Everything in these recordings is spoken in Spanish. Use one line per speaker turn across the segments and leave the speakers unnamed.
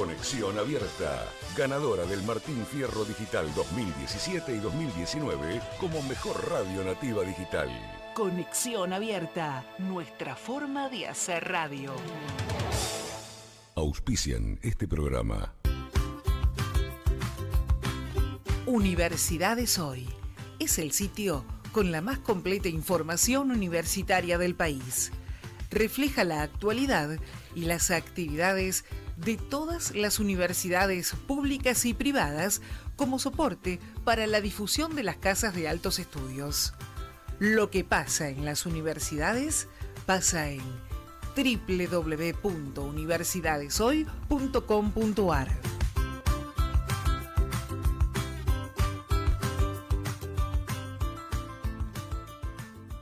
Conexión Abierta, ganadora del Martín Fierro Digital 2017 y 2019 como mejor radio nativa digital.
Conexión Abierta, nuestra forma de hacer radio.
Auspician este programa.
Universidades Hoy es el sitio con la más completa información universitaria del país. Refleja la actualidad y las actividades de todas las universidades públicas y privadas como soporte para la difusión de las casas de altos estudios. Lo que pasa en las universidades pasa en www.universidadeshoy.com.ar.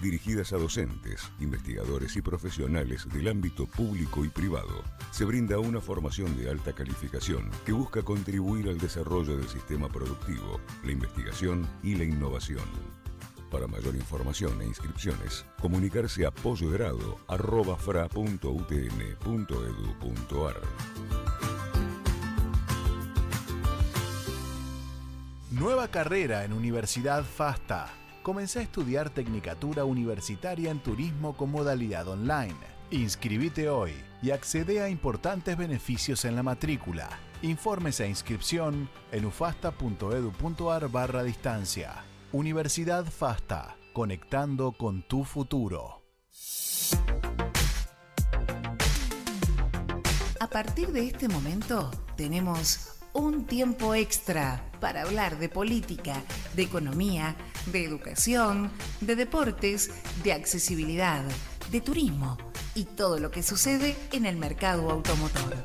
dirigidas a docentes, investigadores y profesionales del ámbito público y privado. Se brinda una formación de alta calificación que busca contribuir al desarrollo del sistema productivo, la investigación y la innovación. Para mayor información e inscripciones, comunicarse a posgrado.fra.utn.edu.ar.
Nueva carrera en Universidad FASTA. Comencé a estudiar Tecnicatura Universitaria en Turismo con modalidad online. Inscribite hoy y accede a importantes beneficios en la matrícula. Informes e inscripción en ufasta.edu.ar barra distancia. Universidad FASTA, conectando con tu futuro.
A partir de este momento tenemos un tiempo extra para hablar de política, de economía, de educación, de deportes, de accesibilidad, de turismo y todo lo que sucede en el mercado automotor.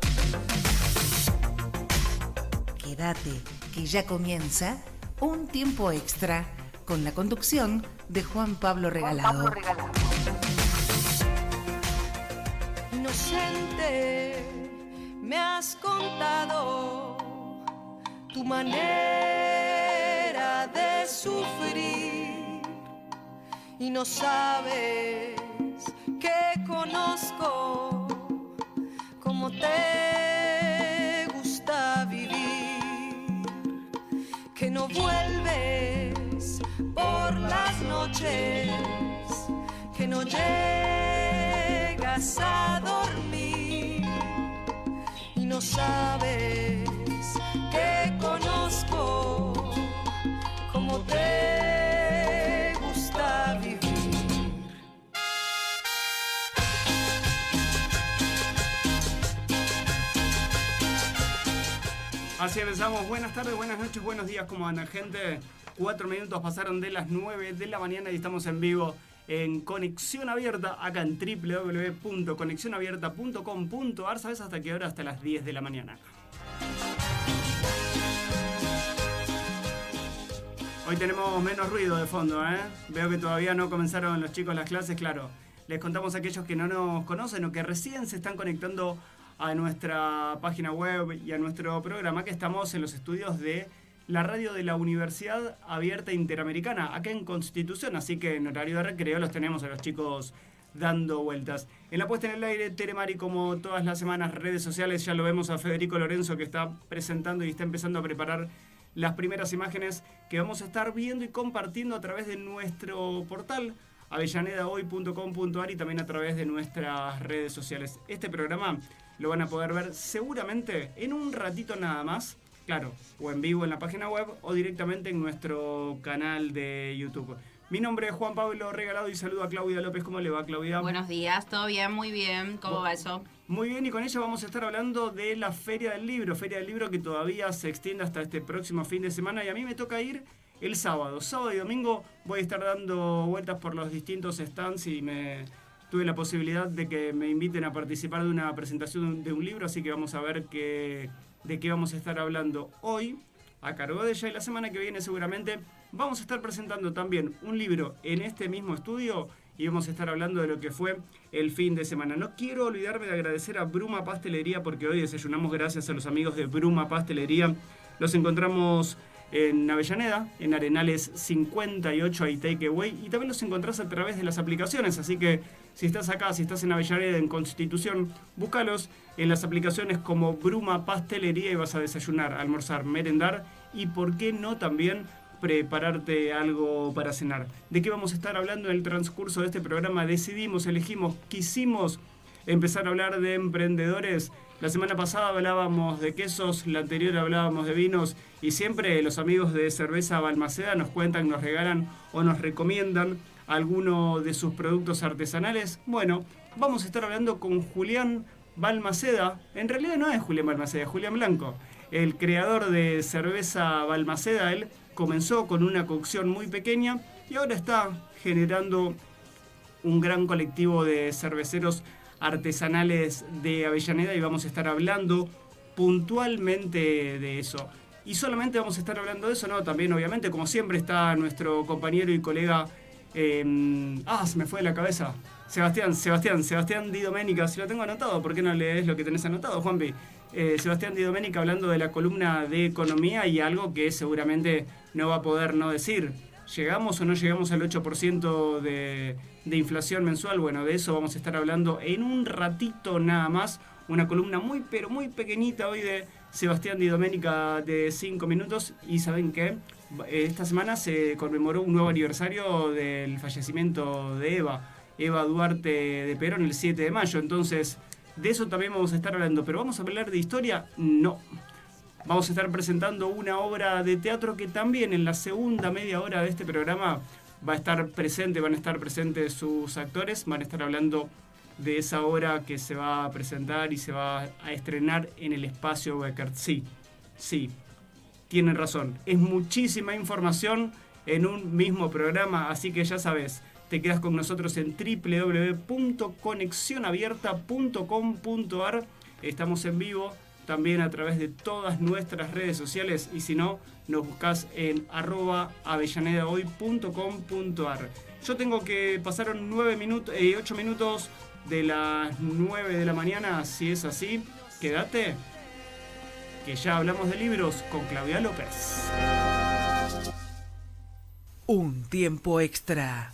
Quédate, que ya comienza un tiempo extra con la conducción de Juan Pablo Regalado.
Inocente, me has contado tu manera de sufrir. Y no sabes que conozco cómo te gusta vivir, que no vuelves por las noches, que no llegas a dormir. Y no sabes que conozco te gusta vivir.
Así empezamos. Buenas tardes, buenas noches, buenos días. ¿Cómo andan, gente? Cuatro minutos pasaron de las nueve de la mañana y estamos en vivo en Conexión Abierta, acá en www.conexionabierta.com.ar. ¿Sabes hasta qué hora? Hasta las 10 de la mañana. Hoy tenemos menos ruido de fondo, ¿eh? Veo que todavía no comenzaron los chicos las clases, claro. Les contamos a aquellos que no nos conocen o que recién se están conectando a nuestra página web y a nuestro programa, que estamos en los estudios de la radio de la Universidad Abierta Interamericana, acá en Constitución, así que en horario de recreo los tenemos a los chicos dando vueltas. En la puesta en el aire, Telemari, como todas las semanas, redes sociales, ya lo vemos a Federico Lorenzo que está presentando y está empezando a preparar las primeras imágenes que vamos a estar viendo y compartiendo a través de nuestro portal avellanedahoy.com.ar y también a través de nuestras redes sociales. Este programa lo van a poder ver seguramente en un ratito nada más, claro, o en vivo en la página web o directamente en nuestro canal de YouTube. Mi nombre es Juan Pablo Regalado y saludo a Claudia López. ¿Cómo le va, Claudia?
Buenos días, todo bien, muy bien. ¿Cómo va eso?
Muy bien, y con ella vamos a estar hablando de la Feria del Libro. Feria del Libro que todavía se extiende hasta este próximo fin de semana y a mí me toca ir el sábado. Sábado y domingo voy a estar dando vueltas por los distintos stands y me tuve la posibilidad de que me inviten a participar de una presentación de un libro, así que vamos a ver qué, de qué vamos a estar hablando hoy. a cargo de ella y la semana que viene seguramente vamos a estar presentando también un libro en este mismo estudio y vamos a estar hablando de lo que fue el fin de semana. No quiero olvidarme de agradecer a Bruma Pastelería porque hoy desayunamos gracias a los amigos de Bruma Pastelería. Los encontramos en Avellaneda, en Arenales 58 y Takeaway, y también los encontrás a través de las aplicaciones, así que si estás acá, si estás en Avellaneda, en Constitución, búscalos en las aplicaciones como Bruma Pastelería y vas a desayunar, almorzar, merendar y por qué no también prepararte algo para cenar. ¿De qué vamos a estar hablando en el transcurso de este programa? Decidimos, elegimos, quisimos empezar a hablar de emprendedores. La semana pasada hablábamos de quesos, la anterior hablábamos de vinos y siempre los amigos de Cerveza Balmaceda nos cuentan, nos regalan o nos recomiendan alguno de sus productos artesanales. Bueno, vamos a estar hablando con Julián Balmaceda. En realidad no es Julián Balmaceda, es Julián Blanco, el creador de Cerveza Balmaceda. Él comenzó con una cocción muy pequeña y ahora está generando un gran colectivo de cerveceros artesanales de Avellaneda y vamos a estar hablando puntualmente de eso. Y solamente vamos a estar hablando de eso, ¿no? También, obviamente, como siempre, está nuestro compañero y colega. eh, ah, se me fue de la cabeza. Sebastián, Sebastián, Sebastián Di Domenica, si lo tengo anotado, ¿por qué no lees lo que tenés anotado, Juanpi? Eh, Sebastián Di Domenica hablando de la columna de economía y algo que seguramente no va a poder no decir. ¿Llegamos o no llegamos al 8% de, inflación mensual? Bueno, de eso vamos a estar hablando en un ratito nada más. Una columna muy, pero muy pequeñita hoy de Sebastián Di Domenica de 5 minutos. Y saben que esta semana se conmemoró un nuevo aniversario del fallecimiento de Eva. Eva Duarte de Perón el 7 de mayo. Entonces, de eso también vamos a estar hablando. Pero vamos a hablar de historia, no. Vamos a estar presentando una obra de teatro que también en la segunda media hora de este programa va a estar presente, van a estar presentes sus actores, van a estar hablando de esa obra que se va a presentar y se va a estrenar en el espacio Beckert. Sí, sí, tienen razón. Es muchísima información en un mismo programa, así que ya sabes, te quedas con nosotros en www.conexionabierta.com.ar. Estamos en vivo también a través de todas nuestras redes sociales y si no, nos buscas en arroba avellanedahoy.com.ar. Yo tengo que pasar 9 minutos, eh, 8 minutos de las 9 de la mañana, si es así, quédate, que ya hablamos de libros con Claudia López.
Un tiempo extra.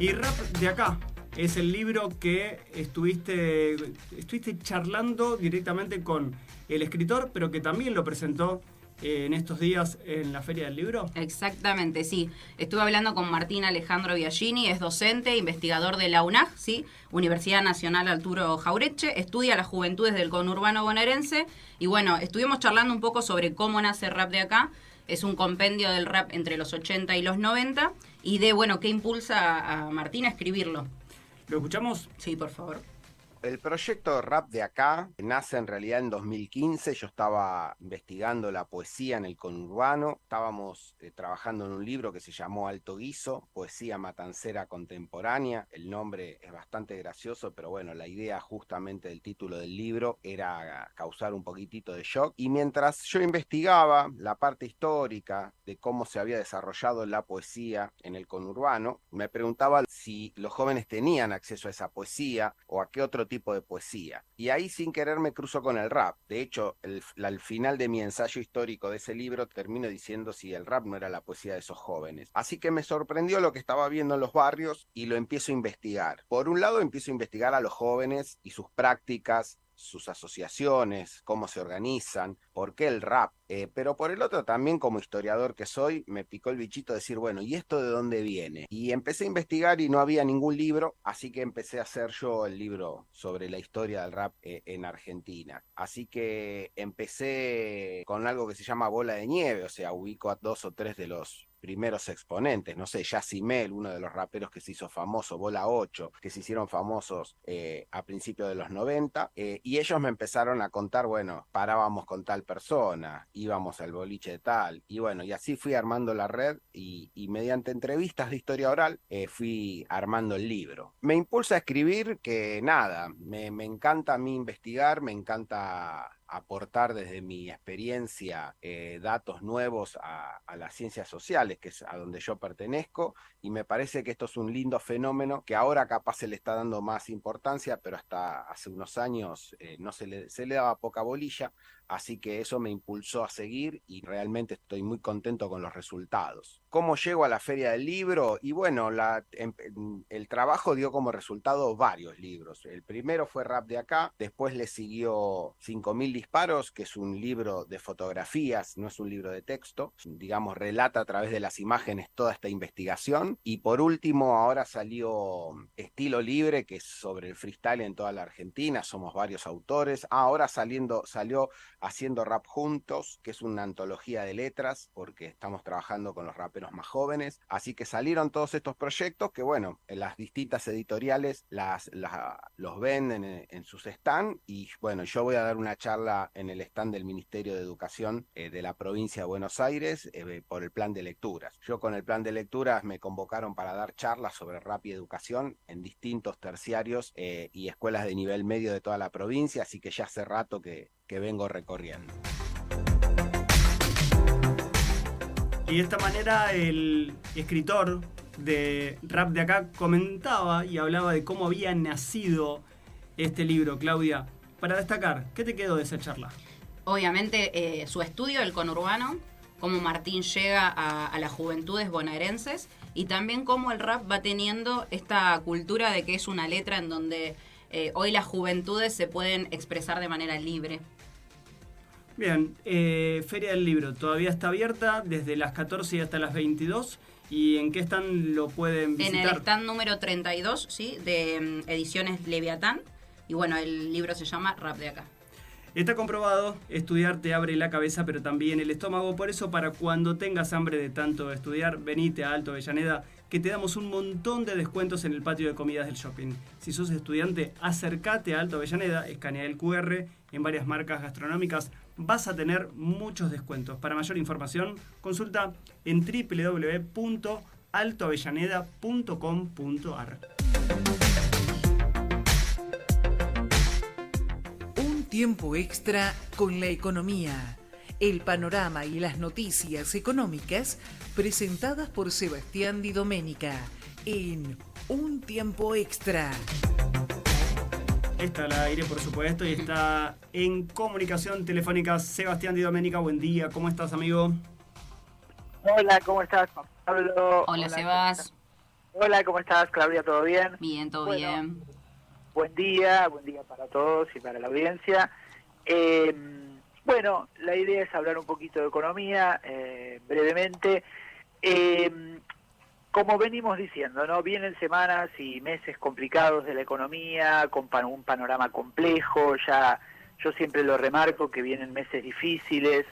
Y Rap de acá es el libro que estuviste, estuviste charlando directamente con el escritor, pero que también lo presentó eh, en estos días en la Feria del Libro.
Exactamente, sí. Estuve hablando con Martín Alejandro Biagini, es docente, investigador de la UNAG, ¿sí? Universidad Nacional Arturo Jaureche, estudia las juventudes del conurbano bonaerense y bueno, estuvimos charlando un poco sobre cómo nace rap de acá. Es un compendio del rap entre los 80 y los 90 y de, bueno, qué impulsa a Martín a escribirlo.
¿Lo escuchamos?
Sí, por favor.
El proyecto rap de acá nace en realidad en 2015. Yo estaba investigando la poesía en el conurbano. Estábamos eh, trabajando en un libro que se llamó Alto Guiso, Poesía Matancera Contemporánea. El nombre es bastante gracioso, pero bueno, la idea justamente del título del libro era causar un poquitito de shock. Y mientras yo investigaba la parte histórica de cómo se había desarrollado la poesía en el conurbano, me preguntaba si los jóvenes tenían acceso a esa poesía o a qué otro tipo de poesía. Y ahí sin querer me cruzo con el rap. De hecho, al final de mi ensayo histórico de ese libro termino diciendo si el rap no era la poesía de esos jóvenes. Así que me sorprendió lo que estaba viendo en los barrios y lo empiezo a investigar. Por un lado empiezo a investigar a los jóvenes y sus prácticas, sus asociaciones, cómo se organizan, por qué el rap. Eh, pero por el otro también como historiador que soy, me picó el bichito de decir, bueno, ¿y esto de dónde viene? Y empecé a investigar y no había ningún libro, así que empecé a hacer yo el libro sobre la historia del rap eh, en Argentina. Así que empecé con algo que se llama bola de nieve, o sea, ubico a dos o tres de los primeros exponentes, no sé, Yacimel, uno de los raperos que se hizo famoso, Bola 8, que se hicieron famosos eh, a principios de los 90, eh, y ellos me empezaron a contar, bueno, parábamos con tal persona, íbamos al boliche de tal, y bueno, y así fui armando la red y, mediante entrevistas de historia oral eh, fui armando el libro. Me impulsa a escribir que nada, me, me encanta a mí investigar, me encanta aportar desde mi experiencia eh, datos nuevos a, las ciencias sociales, que es a donde yo pertenezco, y me parece que esto es un lindo fenómeno que ahora capaz se le está dando más importancia, pero hasta hace unos años eh, no se le, se le daba poca bolilla, Así que eso me impulsó a seguir y realmente estoy muy contento con los resultados. ¿Cómo llego a la feria del libro? Y bueno, em, em, el trabajo dio como resultado varios libros. El primero fue Rap de acá, después le siguió 5.000 disparos, que es un libro de fotografías, no es un libro de texto, digamos, relata a través de las imágenes toda esta investigación. Y por último, ahora salió Estilo Libre, que es sobre el freestyle en toda la Argentina, somos varios autores. Ah, ahora saliendo, salió Haciendo Rap Juntos, que es una antología de letras, porque estamos trabajando con los raperos más jóvenes. Así que salieron todos estos proyectos que, bueno, en las distintas editoriales los venden en, sus stands. Y bueno, yo voy a dar una charla en el stand del Ministerio de Educación eh, de la provincia de Buenos Aires eh, por el plan de lecturas. Yo con el plan de lecturas me convocaron para dar charlas sobre rap y educación en distintos terciarios eh, y escuelas de nivel medio de toda la provincia, así que ya hace rato que, que vengo recorriendo.
Y de esta manera el escritor de Rap de acá comentaba y hablaba de cómo había nacido este libro, Claudia. Para destacar, ¿qué te quedó de esa charla?
Obviamente eh, su estudio del conurbano, cómo Martín llega a, las juventudes bonaerenses y también cómo el rap va teniendo esta cultura de que es una letra en donde eh, hoy las juventudes se pueden expresar de manera libre.
Bien, eh, Feria del Libro todavía está abierta desde las 14 y hasta las 22. ¿Y en qué stand lo pueden visitar?
En el stand número 32, ¿sí? De mm, ediciones Leviatán. Y bueno, el libro se llama Rap de acá.
Está comprobado, estudiar te abre la cabeza, pero también el estómago. Por eso, para cuando tengas hambre de tanto estudiar, venite a Alto Avellaneda, que te damos un montón de descuentos en el patio de comidas del shopping. Si sos estudiante, acércate a Alto Avellaneda, escanea el QR en varias marcas gastronómicas vas a tener muchos descuentos. Para mayor información, consulta en www.altoavellaneda.com.ar.
Un tiempo extra con la economía. El panorama y las noticias económicas presentadas por Sebastián Di Domenica en Un tiempo extra.
Está al aire, por supuesto, y está en comunicación telefónica Sebastián Di Domenica. Buen día, ¿cómo estás, amigo?
Hola, ¿cómo estás, Pablo?
Hola, Sebas.
Hola, ¿cómo estás, Claudia? ¿Todo bien?
Bien, todo bien.
Buen día, buen día para todos y para la audiencia. Eh, bueno, la idea es hablar un poquito de economía, eh, brevemente. Eh, como venimos diciendo, ¿no? Vienen semanas y meses complicados de la economía, con un panorama complejo, ya yo siempre lo remarco que vienen meses difíciles,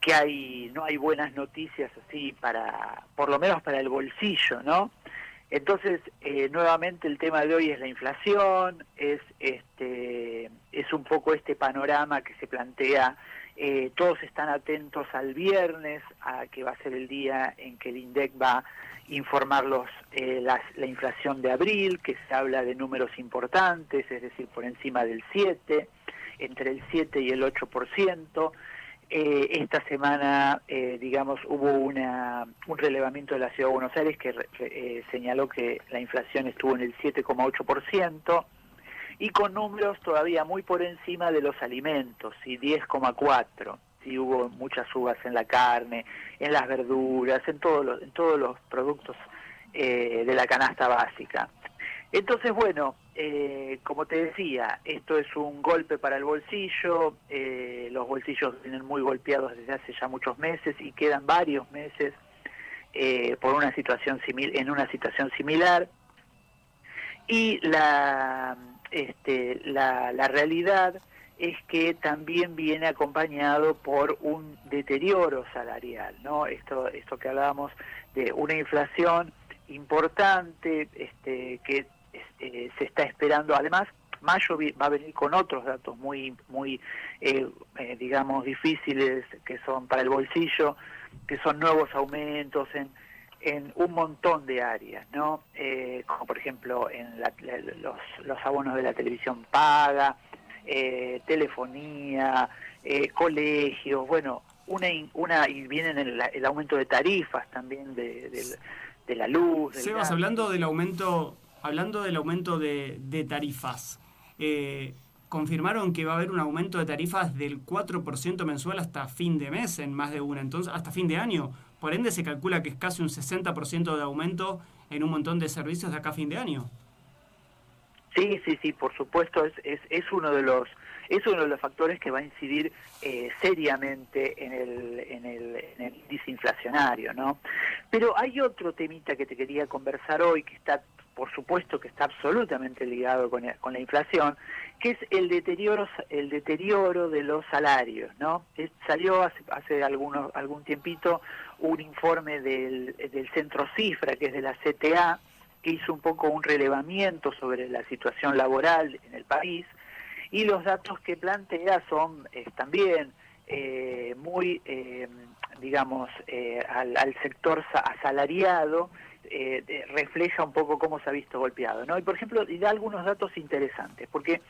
que hay no hay buenas noticias así para por lo menos para el bolsillo, ¿no? Entonces, eh, nuevamente el tema de hoy es la inflación, es este es un poco este panorama que se plantea eh, todos están atentos al viernes, a que va a ser el día en que el INDEC va informar eh, la inflación de abril, que se habla de números importantes, es decir, por encima del 7, entre el 7 y el 8%. Eh, esta semana, eh, digamos, hubo una, un relevamiento de la Ciudad de Buenos Aires que señaló que la inflación estuvo en el 7,8% y con números todavía muy por encima de los alimentos, y 10,4% y hubo muchas uvas en la carne, en las verduras, en todos los, en todos los productos eh, de la canasta básica. Entonces, bueno, eh, como te decía, esto es un golpe para el bolsillo, eh, los bolsillos vienen muy golpeados desde hace ya muchos meses y quedan varios meses por una situación simil en una situación similar. Y la, este, la, la realidad es que también viene acompañado por un deterioro salarial, ¿no? Esto, esto que hablábamos de una inflación importante, este, que este, se está esperando, además, mayo va a venir con otros datos muy, muy, eh, eh, digamos, difíciles que son para el bolsillo, que son nuevos aumentos en, en un montón de áreas, ¿no? Eh, como por ejemplo en los, los abonos de la televisión paga, eh, telefonía, eh, colegios, bueno, una, una y vienen el, el aumento de tarifas también de, de, la luz.
Sebas, hablando del aumento, hablando del aumento de, de tarifas, eh, confirmaron que va a haber un aumento de tarifas del 4% mensual hasta fin de mes en más de una, entonces hasta fin de año. Por ende se calcula que es casi un 60% de aumento en un montón de servicios de acá a fin de año.
Sí, sí, sí, por supuesto, es, es, es uno de los es uno de los factores que va a incidir eh, seriamente en el, en, el, en ¿no? Pero hay otro temita que te quería conversar hoy que está, por supuesto, que está absolutamente ligado con, con la inflación, que es el deterioro, el deterioro de los salarios, ¿no? salió hace, hace algunos, algún tiempito un informe del, del Centro Cifra, que es de la CTA, que hizo un poco un relevamiento sobre la situación laboral en el país y los datos que plantea son también eh, muy, eh, digamos, eh, al, sector asalariado, refleja un poco cómo se ha visto golpeado. ¿no? Y por ejemplo, y da algunos datos interesantes, porque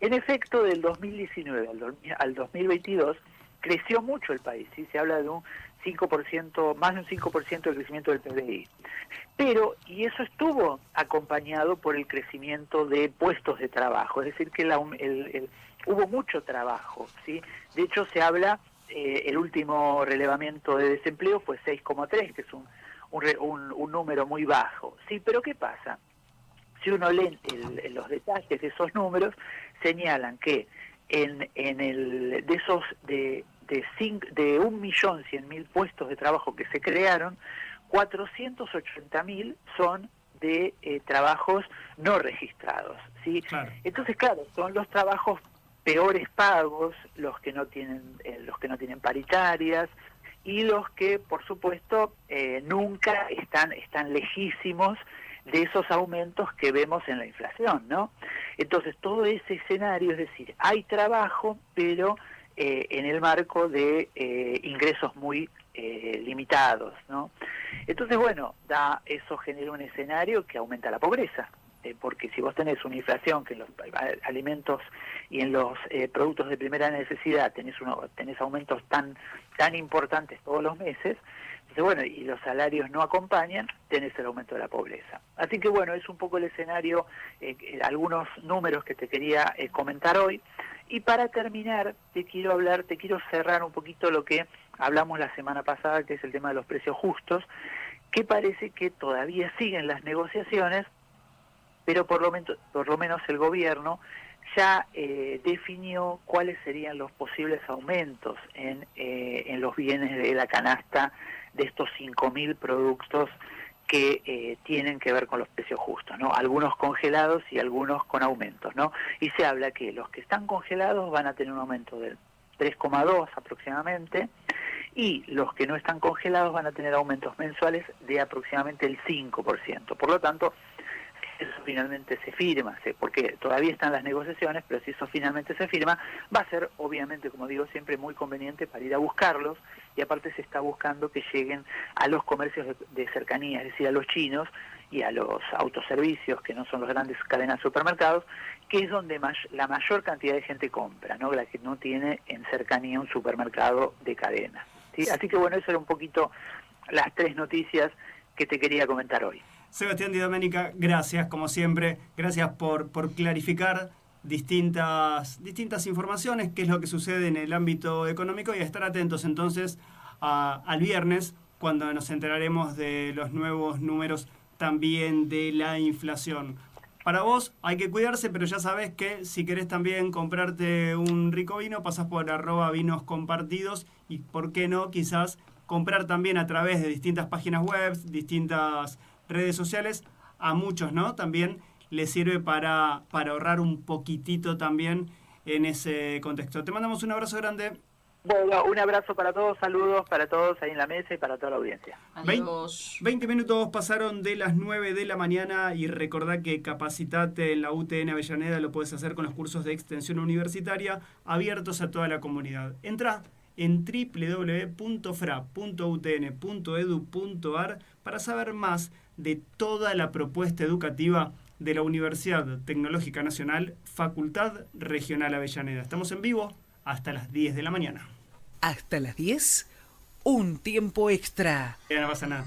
en efecto del 2019 al, al 2022 creció mucho el país, ¿sí? se habla de un 5%, más de un 5% del crecimiento del PBI. Pero, y eso estuvo acompañado por el crecimiento de puestos de trabajo, es decir, que el, hubo mucho trabajo, ¿sí? De hecho, se habla, eh, el último relevamiento de desempleo fue 6,3, que es un, un, un, número muy bajo, ¿sí? Pero ¿qué pasa? Si uno lee los detalles de esos números, señalan que en, en el, de esos de de, cinco, de 1.100.000 puestos de trabajo que se crearon, 480.000 son de eh, trabajos no registrados. ¿sí? Entonces, claro, son los trabajos peores pagos, los que no tienen, eh, los que no tienen paritarias y los que, por supuesto, eh, nunca están, están lejísimos de esos aumentos que vemos en la inflación, ¿no? Entonces, todo ese escenario, es decir, hay trabajo, pero eh, en el marco de eh, ingresos muy eh, limitados, ¿no? Entonces, bueno, da, eso genera un escenario que aumenta la pobreza, porque si vos tenés una inflación que en los alimentos y en los productos de primera necesidad tenés, uno, tenés aumentos tan, tan importantes todos los meses, entonces, bueno, y los salarios no acompañan, tenés el aumento de la pobreza. Así que bueno, es un poco el escenario, algunos números que te quería comentar hoy. Y para terminar, te quiero hablar, te quiero cerrar un poquito lo que hablamos la semana pasada, que es el tema de los precios justos, que parece que todavía siguen las negociaciones, pero por lo menos, por lo menos el gobierno ya eh, definió cuáles serían los posibles aumentos en, eh, en los bienes de la canasta de estos 5.000 productos que eh, tienen que ver con los precios justos, ¿no? Algunos congelados y algunos con aumentos, ¿no? Y se habla que los que están congelados van a tener un aumento del 3,2 aproximadamente y los que no están congelados van a tener aumentos mensuales de aproximadamente el 5%. Por lo tanto, eso finalmente se firma, porque todavía están las negociaciones, pero si eso finalmente se firma, va a ser obviamente, como digo siempre, muy conveniente para ir a buscarlos y aparte se está buscando que lleguen a los comercios de, cercanía, es decir, a los chinos y a los autoservicios, que no son las grandes cadenas de supermercados, que es donde la mayor cantidad de gente compra, ¿no? la que no tiene en cercanía un supermercado de cadena. Así que bueno, eso era un poquito las tres noticias que te quería comentar hoy.
Sebastián Di Domenica, gracias como siempre, gracias por, por clarificar distintas, distintas informaciones, qué es lo que sucede en el ámbito económico y estar atentos entonces al viernes cuando nos enteraremos de los nuevos números también de la inflación. Para vos hay que cuidarse, pero ya sabes que si querés también comprarte un rico vino, pasas por arroba vinos compartidos y por qué no, quizás comprar también a través de distintas páginas web, distintas redes sociales, a muchos, ¿no? También le sirve para, para ahorrar un poquitito también
en ese contexto. Te mandamos un abrazo grande.
Bueno, un abrazo para todos, saludos para todos ahí en la mesa y para toda la audiencia.
Adiós.
20 minutos pasaron de las 9 de la mañana y recordá que Capacitate en la UTN Avellaneda lo puedes hacer con los cursos de extensión universitaria abiertos a toda la comunidad. Entra en www.fra.utn.edu.ar para saber más de toda la propuesta educativa de la Universidad Tecnológica Nacional, Facultad Regional Avellaneda. Estamos en vivo hasta las 10 de la mañana.
Hasta las 10, un tiempo extra.
Ya no pasa nada.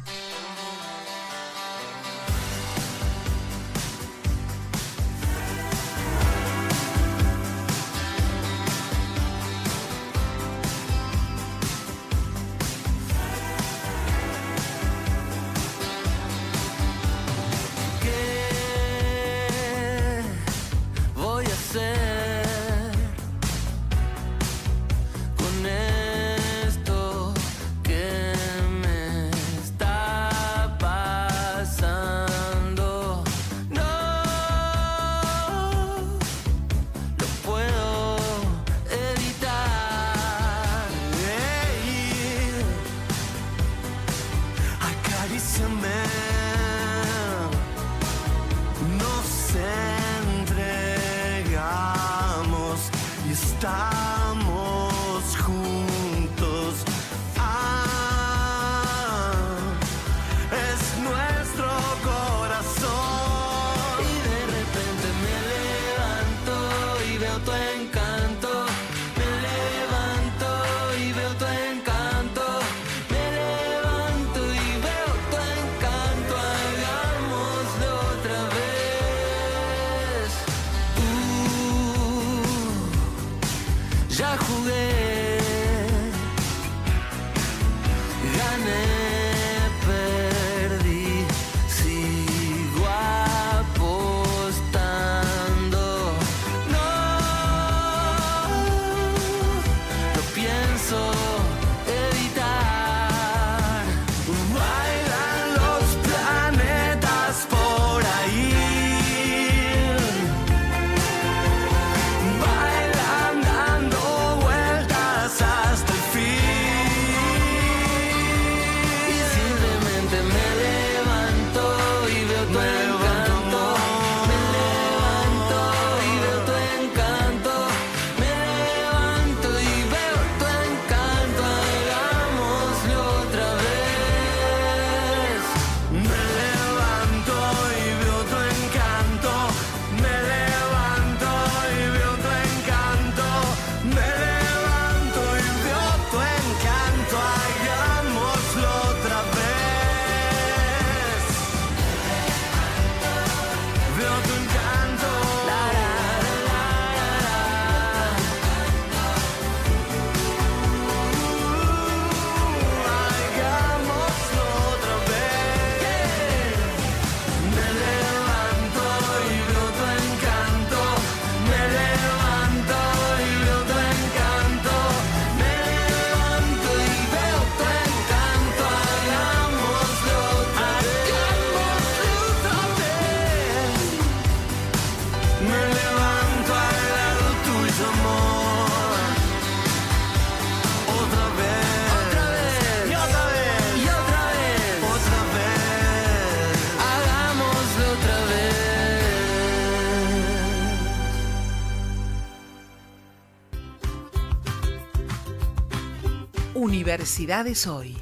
Universidades Hoy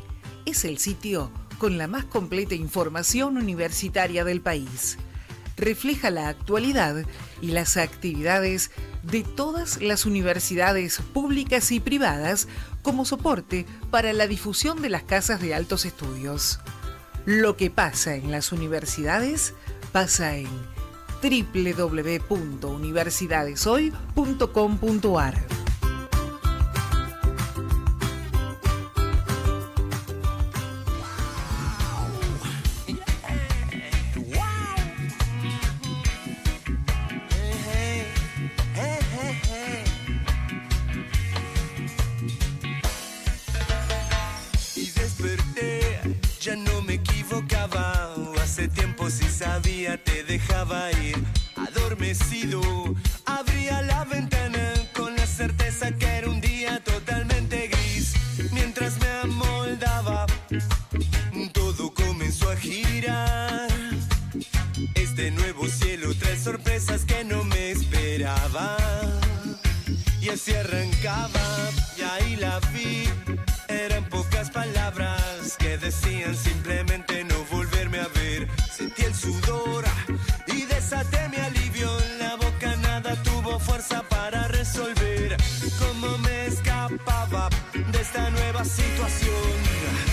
es el sitio con la más completa información universitaria del país. Refleja la actualidad y las actividades de todas las universidades públicas y privadas como soporte para la difusión de las casas de altos estudios. Lo que pasa en las universidades pasa en www.universidadeshoy.com.ar.
así arrancaba y ahí la vi. Eran pocas palabras que decían simplemente no volverme a ver. Sentí el sudor y desaté mi alivio. La boca nada tuvo fuerza para resolver cómo me escapaba de esta nueva situación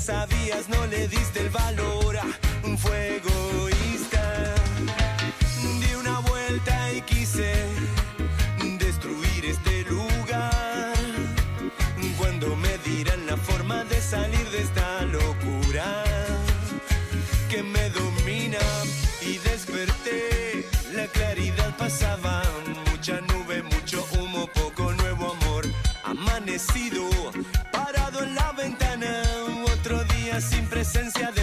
sabías, no le diste el valor. ah, Fue egoísta. Di una vuelta y quise presencia de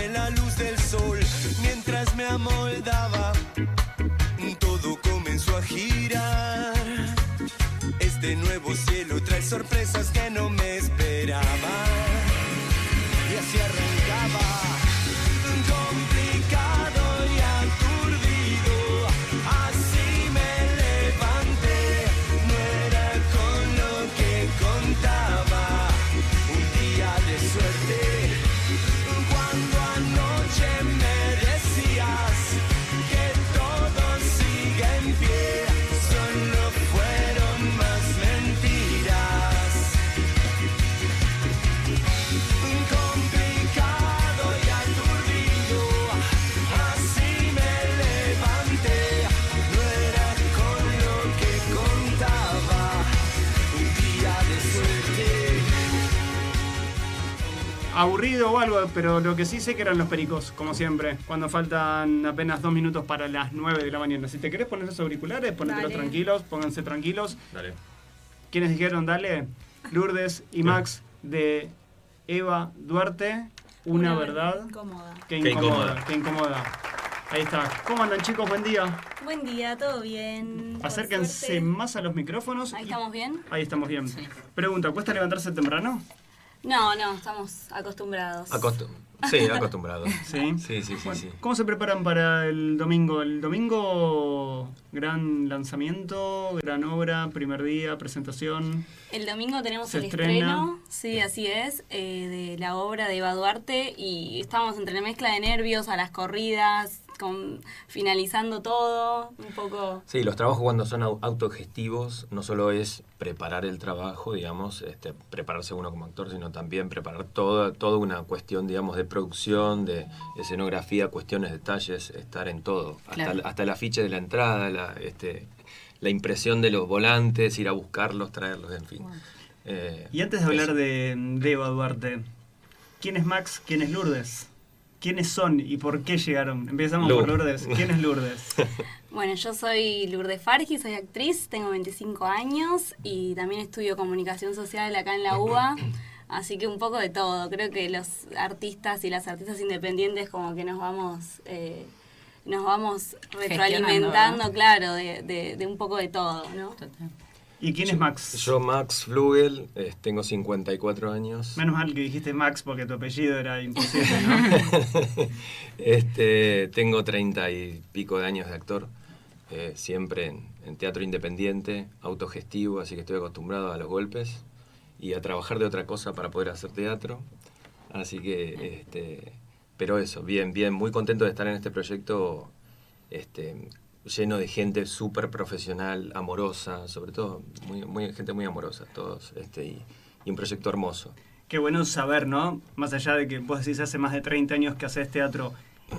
Aburrido o algo, pero lo que sí sé que eran los pericos, como siempre, cuando faltan apenas dos minutos para las 9 de la mañana. Si te querés poner los auriculares, ponételos
Dale.
tranquilos, pónganse tranquilos.
Dale.
¿Quiénes dijeron dale? Lourdes y Max de Eva Duarte, una, verdad
Incómoda.
que
Qué
incomoda,
incómoda.
que incomoda. Ahí está. ¿Cómo andan chicos? Buen día.
Buen día, ¿todo bien?
Acérquense más a los micrófonos.
Ahí
y-
estamos bien.
Ahí estamos bien. Pregunta, ¿cuesta levantarse temprano?
No, no, estamos acostumbrados.
Acostum- sí, acostumbrado.
Sí.
Sí, sí, sí, sí.
¿Cómo se preparan para el domingo? El domingo, gran lanzamiento, gran obra, primer día, presentación.
El domingo tenemos
Se
el
estrena.
estreno, sí, así es, eh, de la obra de Eva Duarte y estamos entre la mezcla de nervios a las corridas, con, finalizando todo, un poco...
Sí, los trabajos cuando son au- autogestivos no solo es preparar el trabajo, digamos, este, prepararse uno como actor, sino también preparar toda, toda una cuestión, digamos, de producción, de escenografía, cuestiones, detalles, estar en todo. Hasta,
Claro.
hasta el afiche de la entrada, la, este, la impresión de los volantes, ir a buscarlos, traerlos, en fin. Eh,
Y antes de hablar
eso.
de, de Eva Duarte, ¿quién es Max? ¿Quién es Lourdes? ¿Quiénes son y por qué llegaron? Empezamos
Lu.
por Lourdes. ¿Quién es Lourdes?
Bueno, yo soy Lourdes Fargi, soy actriz, tengo 25 años y también estudio comunicación social acá en la UBA. Así que un poco de todo. Creo que los artistas y las artistas independientes como que nos vamos eh, nos vamos retroalimentando, claro, de, de- de un poco de todo, ¿no?
¿Y quién es Max?
Yo, Max Flugel, eh, tengo 54 años.
Menos mal que dijiste Max porque tu apellido era imposible, ¿no?
este, tengo treinta y pico de años de actor, eh, siempre en, en teatro independiente, autogestivo, así que estoy acostumbrado a los golpes y a trabajar de otra cosa para poder hacer teatro. Así que, este, pero eso, bien, bien, muy contento de estar en este proyecto este, lleno de gente súper profesional, amorosa, sobre todo, muy, gente muy amorosa, todos, este, y, y un proyecto hermoso.
Qué bueno saber, ¿no? Más allá de que vos decís hace más de 30 años que haces teatro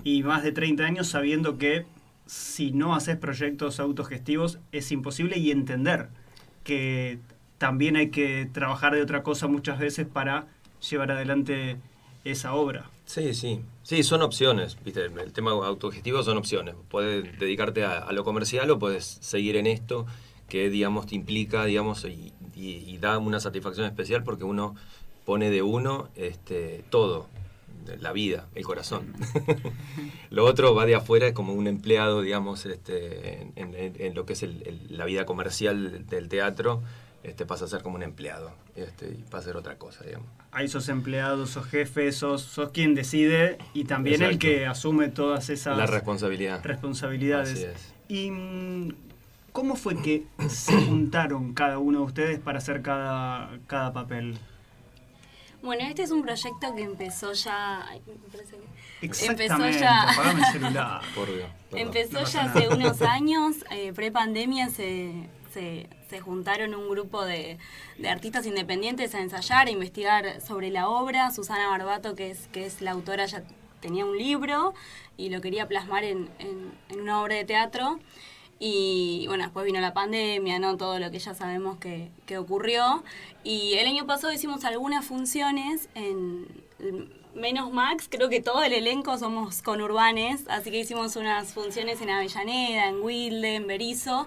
y más de 30 años sabiendo que si no haces proyectos autogestivos es imposible y entender que también hay que trabajar de otra cosa muchas veces para llevar adelante esa obra.
Sí, sí. Sí, son opciones. ¿viste? El tema autogestivo son opciones. Puedes dedicarte a, lo comercial o puedes seguir en esto que, digamos, te implica, digamos, y, y- y da una satisfacción especial porque uno pone de uno este, todo, la vida, el corazón. lo otro va de afuera, es como un empleado, digamos, este, en, lo que es el- la vida comercial del, teatro, este, pasa a ser como un empleado este, y pasa a ser otra cosa, digamos.
Ahí sos empleado, sos jefe, sos, sos quien decide y también el que asume todas esas
La responsabilidad.
responsabilidades.
Así es.
¿Y mm, cómo fue que se juntaron cada uno de ustedes para hacer cada, cada papel?
Bueno, este es un proyecto que empezó ya. ay, me parece que- Empezó
Exactamente,
ya.
apagame el celular.
Por Dios. perdón.
Empezó
No
ya
nada.
hace unos años, eh, pre-pandemia se, se, se juntaron un grupo de, de artistas independientes a ensayar, a investigar sobre la obra. Susana Barbato, que es, que es la autora, ya tenía un libro y lo quería plasmar en, en- en una obra de teatro. Y bueno, después vino la pandemia, ¿no? Todo lo que ya sabemos que, que ocurrió. Y el año pasado hicimos algunas funciones en menos Max, creo que todo el elenco somos conurbanes, así que hicimos unas funciones en Avellaneda, en Wilde, en Berizo.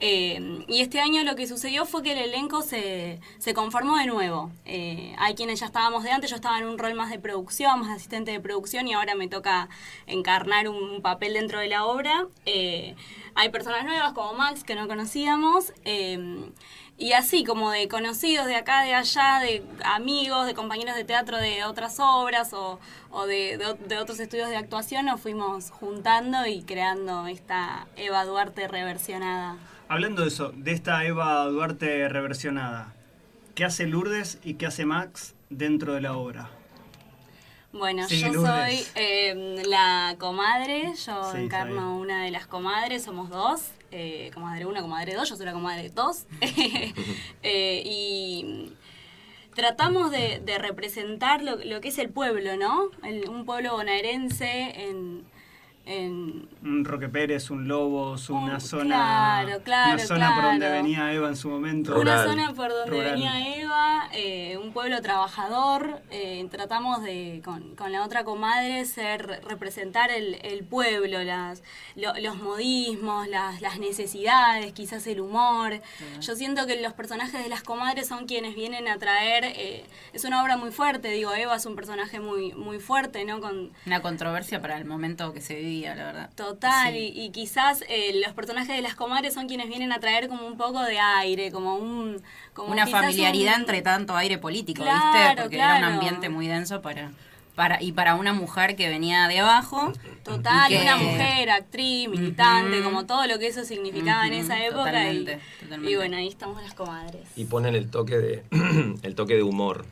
Eh, y este año lo que sucedió fue que el elenco se, se conformó de nuevo. Eh, hay quienes ya estábamos de antes, yo estaba en un rol más de producción, más asistente de producción y ahora me toca encarnar un papel dentro de la obra. Eh, hay personas nuevas como Max que no conocíamos. eh, y así como de conocidos de acá, de allá, de amigos, de compañeros de teatro de otras obras o- de otros estudios de actuación, nos fuimos juntando y creando esta Eva Duarte reversionada.
Hablando de eso, de esta Eva Duarte reversionada, ¿qué hace Lourdes y qué hace Max dentro de la obra?
Bueno,
Sí,
yo
Lourdes.
soy eh, la comadre, yo
Sí,
encarno una de las comadres, somos dos, eh, comadre 1, comadre 2, yo soy la comadre 2. Eh, y tratamos de, de representar lo, lo que es el pueblo, ¿no? El- un pueblo bonaerense en... en
Un Roque Pérez, un Lobos, una
Un-
zona,
claro, claro,
una zona por donde venía Eva en su momento.
Una zona por donde
Rural.
venía Eva, eh, un pueblo trabajador. eh, tratamos de, con, con la otra comadre, ser representar el, el pueblo, las, lo- los modismos, las, las necesidades, quizás el humor. Yo siento que los personajes de las comadres son quienes vienen a traer. eh, es una obra muy fuerte, digo, Eva es un personaje muy, muy fuerte, ¿no? Con,
Una controversia para el momento que se la verdad.
Total,
Sí.
y, y quizás eh, los personajes de las comadres son quienes vienen a traer como un poco de aire, como un... Como
Una familiaridad
un-
entre tanto aire político,
Claro,
¿viste? Porque era un
claro.
ambiente muy denso para, para y para una mujer que venía de abajo.
Total,
y que-
una mujer, actriz, militante, como todo lo que eso significaba en esa época.
totalmente,
y,
totalmente.
y bueno, ahí estamos las comadres.
Y ponen el toque de el toque de humor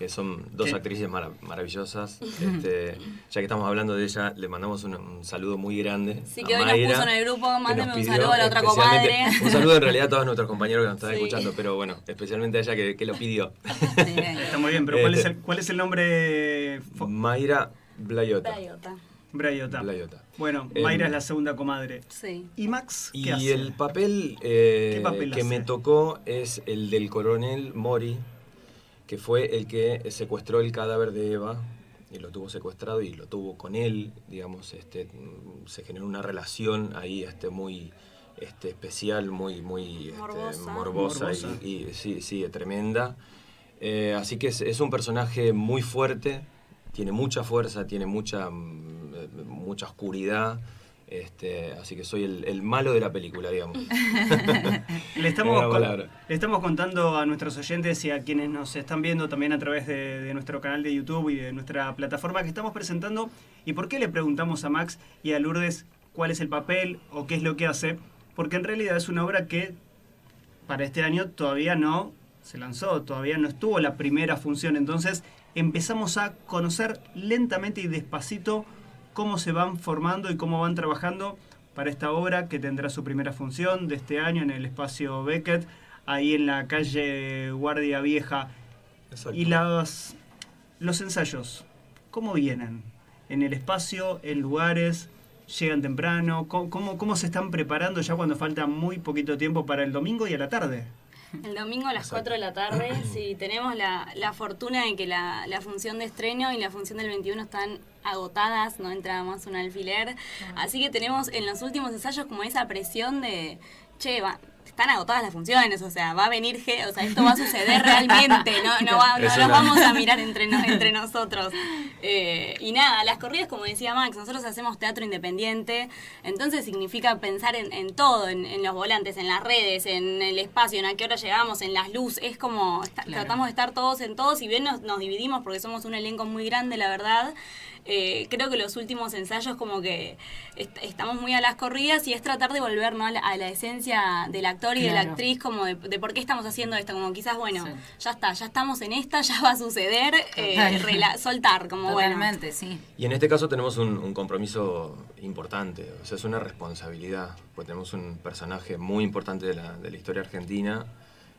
que son dos
¿Qué?
actrices mara- maravillosas Este, ya que estamos hablando de ella le mandamos un, un saludo muy grande
Sí,
a
que hoy nos
Mayra,
puso en el grupo,
que nos
mándeme un
pidió
saludo a la otra comadre.
un saludo en realidad a todos nuestros compañeros que nos están
Sí.
escuchando pero bueno especialmente a ella que, que lo pidió
Sí.
Está muy bien, pero ¿cuál, es
Este-
el, ¿cuál es el nombre?
Mayra Blayota
Blayota.
Brayota.
Blayota.
Bueno,
Em,
Mayra es la segunda comadre.
Sí.
¿Y Max qué
Y
hace?
el papel, eh,
¿Qué papel
que
hace?
me tocó es el del coronel Mori, que fue el que secuestró el cadáver de Eva y lo tuvo secuestrado y lo tuvo con él, digamos, este, mm, se generó una relación ahí este, muy este, especial, muy, muy este,
Morbosa.
morbosa,
Morbosa.
Y, y sí, sí, tremenda. Eh, así que es, es un personaje muy fuerte, tiene mucha fuerza, tiene mucha, mm, eh, mucha oscuridad. Este, así que soy el, el malo de la película, digamos.
Le estamos, con- le estamos contando a nuestros oyentes y a quienes nos están viendo también a través de, de nuestro canal de YouTube y de nuestra plataforma que estamos presentando. ¿Y por qué le preguntamos a Max y a Lourdes cuál es el papel o qué es lo que hace? Porque en realidad es una obra que para este año todavía no se lanzó, todavía no estuvo la primera función. Entonces empezamos a conocer lentamente y despacito cómo se van formando y cómo van trabajando para esta obra que tendrá su primera función de este año en el espacio Beckett, ahí en la calle Guardia Vieja.
Exacto.
Y las, los ensayos, ¿cómo vienen? ¿En el espacio, en lugares? ¿Llegan temprano? ¿Cómo, cómo, cómo se están preparando ya cuando falta muy poquito tiempo para el domingo y a la tarde?
El domingo a las 4 de la tarde, sí, tenemos la, la fortuna de que la, la función de estreno y la función del 21 están agotadas, no entra más un alfiler. Así que tenemos en los últimos ensayos como esa presión de, che, va- están agotadas las funciones, o sea, va a venir, o sea, esto va a suceder realmente, no, no, va- no
Eso
nos
no.
vamos a mirar entre, no- entre nosotros. Eh, y nada, las corridas, como decía Max, nosotros hacemos teatro independiente, entonces significa pensar en, en todo, en, en los volantes, en las redes, en el espacio, en a qué hora llegamos, en las luces, es como,
Claro.
tratamos de estar todos en todos, y bien nos, nos dividimos porque somos un elenco muy grande, la verdad. eh, creo que los últimos ensayos como que est- estamos muy a las corridas y es tratar de volver ¿no? a, la, a la esencia del actor y de la
Claro.
actriz como de, de por qué estamos haciendo esto, como quizás, bueno,
Sí.
ya está, ya estamos en esta, ya va a suceder, eh, soltar, como bueno.
Sí.
Y en este caso tenemos un, un compromiso importante, o sea, es una responsabilidad, porque tenemos un personaje muy importante de la, de la historia argentina,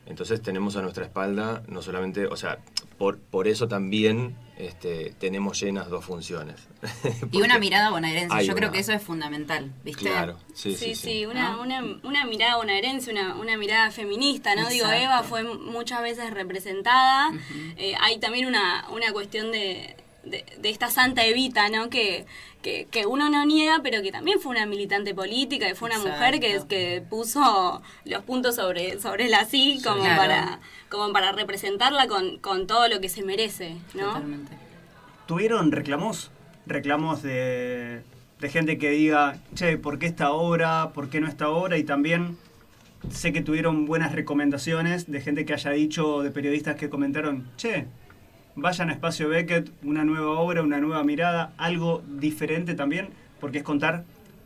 entonces tenemos a nuestra espalda, no solamente, o sea, por, por eso también este, tenemos llenas dos funciones.
Y una mirada bonaerense. Yo creo que eso es fundamental, ¿viste?
Claro, sí,
Sí,
sí,
sí, una, una, una mirada bonaerense, una, una mirada feminista, ¿no? Digo. Eva fue muchas veces representada. Eh, hay también una, una cuestión de, de, de esta santa Evita, ¿no? Que, que, que uno no niega, pero que también fue una militante política, que fue una mujer que, que puso los puntos sobre, sobre la sí como,
Claro.
para, como para representarla con, con todo lo que se merece, ¿no?
Totalmente.
¿Tuvieron reclamos? Reclamos de, de gente que diga, che, ¿por qué esta obra? ¿Por qué no esta obra? Y también sé que tuvieron buenas recomendaciones de gente que haya dicho, de periodistas que comentaron, che, vayan a Espacio Beckett, una nueva obra, una nueva mirada, algo diferente también, porque es contar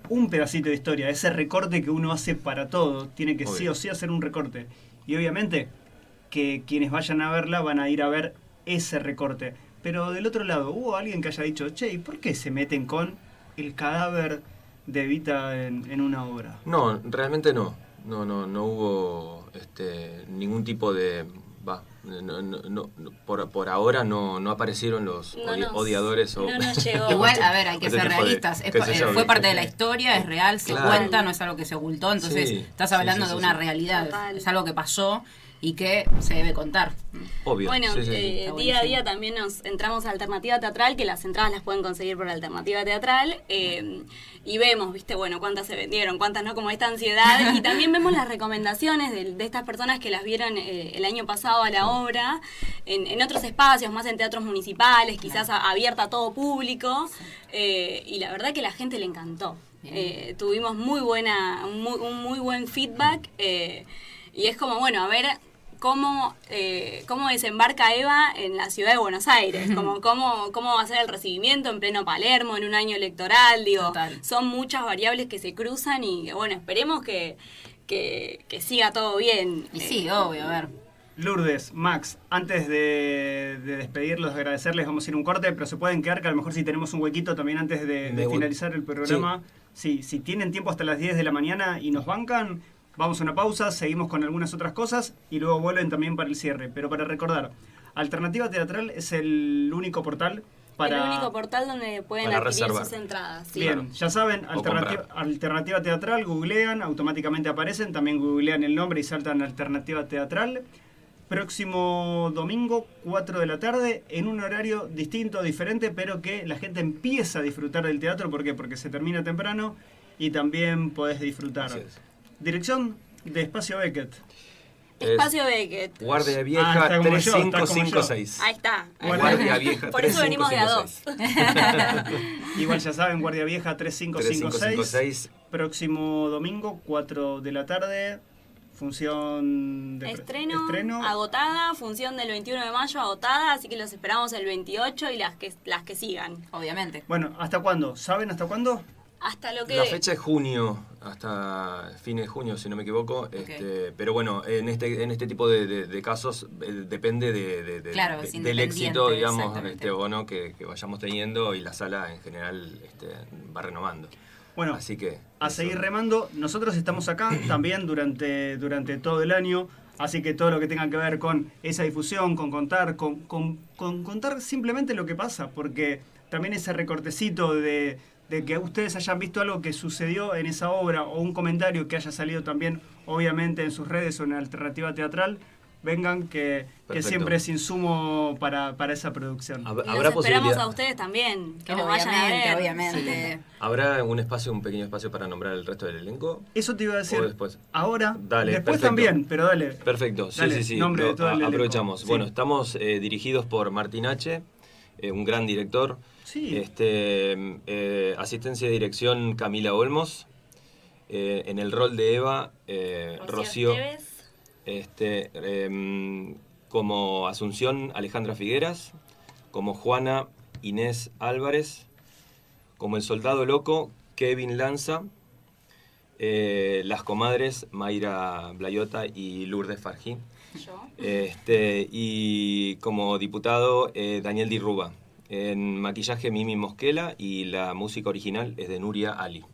un pedacito de historia, ese recorte que uno hace para todo, tiene que sí o sí hacer un recorte. Y obviamente que quienes vayan a verla van a ir a ver ese recorte. Pero del otro lado, hubo alguien que haya dicho, che, ¿y por qué se meten con el cadáver de Evita en, en una obra?
No, realmente no. No, no, no hubo este, ningún tipo de... Va, no, no, por, por ahora no, no aparecieron los
No
odi- odiadores o...
llegó.
Igual, a ver, hay que ser
de-
realistas. Es fue parte de la historia, es real, se
Claro.
cuenta, no es algo que se ocultó. Entonces,
Sí,
estás
sí,
hablando
sí,
de una
sí.
realidad,
Total.
es algo que pasó y que se debe contar.
Obvio.
Bueno,
sí, sí, sí.
eh, día a día también nos entramos a Alternativa Teatral, que las entradas las pueden conseguir por Alternativa Teatral, eh, y vemos, viste, bueno, cuántas se vendieron, cuántas no, como esta ansiedad, y también vemos las recomendaciones de, de estas personas que las vieron eh, el año pasado a la obra, en, en otros espacios, más en teatros municipales, quizás a- abierta a todo público, eh, y la verdad que la gente le encantó. Eh, tuvimos muy buena, un muy, un muy buen feedback, eh, y es como, bueno, a ver cómo, eh, cómo desembarca Eva en la ciudad de Buenos Aires, como cómo, cómo va a ser el recibimiento en pleno Palermo, en un año electoral, digo,
Total.
son muchas variables que se cruzan y bueno, esperemos que, que, que siga todo bien.
Y
Eh,
sí, obvio, a ver.
Lourdes, Max, antes de, de despedirlos, de agradecerles, vamos a ir a un corte, pero se pueden quedar, que a lo mejor si tenemos un huequito también antes de, finalizar el programa. Sí, si tienen tiempo hasta las 10 de la mañana y nos bancan, vamos a una pausa, seguimos con algunas otras cosas y luego vuelven también para el cierre. Pero para recordar, Alternativa Teatral es el único portal para...
El único portal donde pueden adquirir
reservar.
sus entradas. sí.
Bien, ya saben, alternativa, alternativa Teatral, googlean, automáticamente aparecen, también googlean el nombre y saltan Alternativa Teatral. Próximo domingo, 4 de la tarde, en un horario distinto, diferente, pero que la gente empieza a disfrutar del teatro. ¿Por qué? Porque se termina temprano y también podés disfrutar. Dirección de Espacio Beckett.
Es
Espacio Beckett.
Guardia
Ah,
Vieja
yo.
3556.
Ahí está.
Guardia Vieja
Por eso venimos de a dos.
3556.
Igual ya saben, Guardia Vieja 3556.
3556.
Próximo domingo, 4 de la tarde, función de
Estreno,
estreno.
agotada, función del 21 de mayo agotada, así que los esperamos el 28 y las que las que sigan.
Obviamente.
Bueno, ¿hasta cuándo? ¿Saben hasta cuándo?
Hasta lo que
La fecha es junio, hasta fines de junio, si no me equivoco. Este, pero bueno, en este, en este tipo de, de- de casos eh, depende de, de- de-
Claro,
de-
es
del éxito, digamos, este, o no que, que vayamos teniendo y la sala en general este, va renovando.
Bueno,
Así que.
a
eso.
seguir remando. Nosotros estamos acá también durante, durante todo el año. Así que todo lo que tenga que ver con esa difusión, con contar, con, con- con contar simplemente lo que pasa, porque también ese recortecito de, de que ustedes hayan visto algo que sucedió en esa obra o un comentario que haya salido también, obviamente, en sus redes o en Alternativa Teatral, vengan que, que siempre es insumo para, para esa producción.
Hab-
Y
¿Habrá
los esperamos a ustedes también, que nos vayan a ver.
obviamente.
¿Habrá un espacio, un pequeño espacio para nombrar el resto del elenco?
Eso te iba a decir
después.
ahora,
Dale,
después
perfecto.
también, pero dale.
Perfecto, sí,
Dale,
sí, sí.
nombre de
Lo-
todo el
a-
elenco.
aprovechamos.
Sí.
Bueno, estamos eh, dirigidos por Martín H., eh, un gran director.
Sí.
Este, eh, asistencia de dirección Camila Olmos. Eh, en el rol de Eva, eh,
Rocío.
Este, em, como Asunción Alejandra Figueras, como Juana Inés Álvarez, como el soldado loco Kevin Lanza, eh, las comadres Mayra Blayota y Lourdes Farjí,
Yo.
este, y como diputado eh, Daniel Di Ruba. En maquillaje Mimi Mosquela y la música original es de Nuria Ali.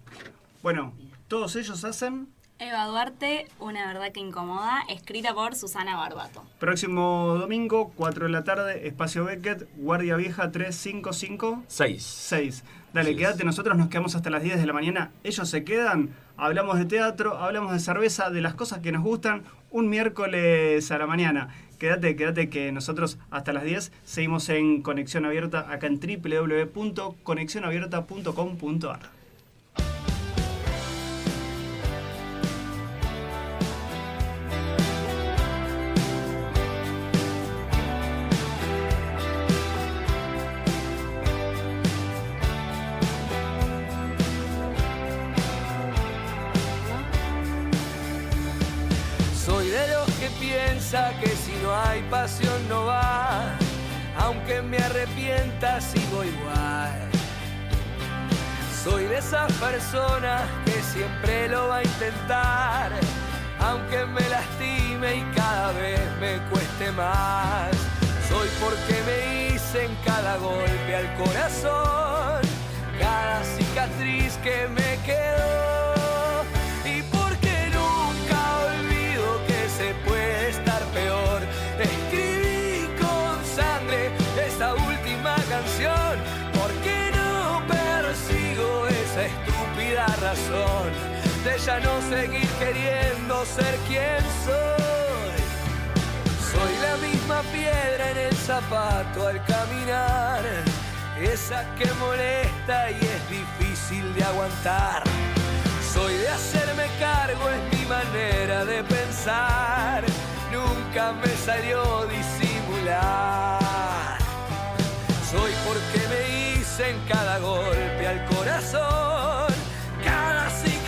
Bueno, todos ellos hacen
Eva Duarte, Una verdad que incomoda, escrita por Susana Barbato.
próximo domingo, 4 de la tarde, Espacio Beckett, Guardia Vieja 355.
6.
6. Dale, quédate, nosotros nos quedamos hasta las 10 de la mañana. Ellos se quedan, hablamos de teatro, hablamos de cerveza, de las cosas que nos gustan, un miércoles a la mañana. Quédate, quédate que nosotros hasta las 10 seguimos en Conexión Abierta acá en www.conexionabierta.com.ar.
no va, aunque me arrepienta sigo igual. Soy de esas personas que siempre lo va a intentar, aunque me lastime y cada vez me cueste más. Soy porque me hice en cada golpe al corazón, cada cicatriz que me quedó. De ya no seguir queriendo ser quien soy. Soy la misma piedra en el zapato al caminar, esa que molesta y es difícil de aguantar. Soy de hacerme cargo, es mi manera de pensar, nunca me salió disimular. Soy porque me hice en cada golpe al corazón,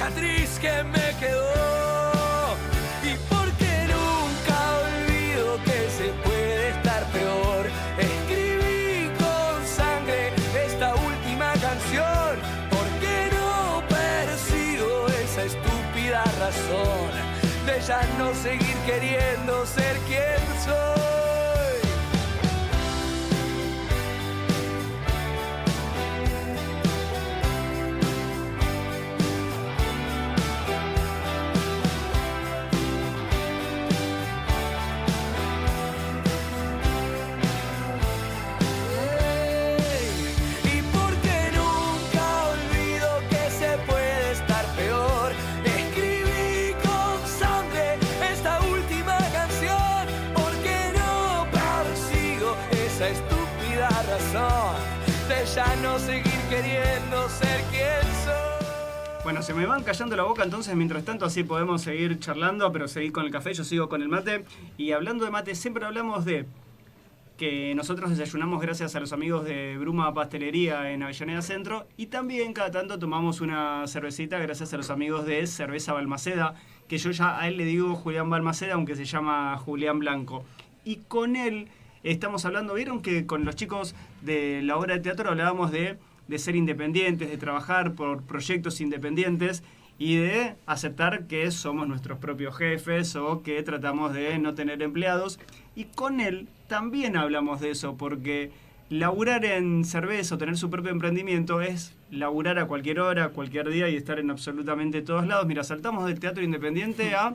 cicatriz que me quedó. Y porque nunca olvido que se puede estar peor. Escribí con sangre esta última canción, porque no persigo esa estúpida razón de ya no seguir queriendo ser quien seguir queriendo ser quien soy.
Bueno, se me van callando la boca, entonces mientras tanto así podemos seguir charlando, pero seguir con el café, yo sigo con el mate. Y hablando de mate, siempre hablamos de que nosotros desayunamos gracias a los amigos de Bruma Pastelería en Avellaneda Centro y también cada tanto tomamos una cervecita gracias a los amigos de Cerveza Balmaceda, que yo ya a él le digo Julián Balmaceda, aunque se llama Julián Blanco. Y con él estamos hablando, vieron que con los chicos de la obra de teatro hablábamos de, de ser independientes, de trabajar por proyectos independientes y de aceptar que somos nuestros propios jefes o que tratamos de no tener empleados. Y con él también hablamos de eso, porque laburar en cerveza o tener su propio emprendimiento es laburar a cualquier hora, cualquier día y estar en absolutamente todos lados. Mira, saltamos del teatro independiente a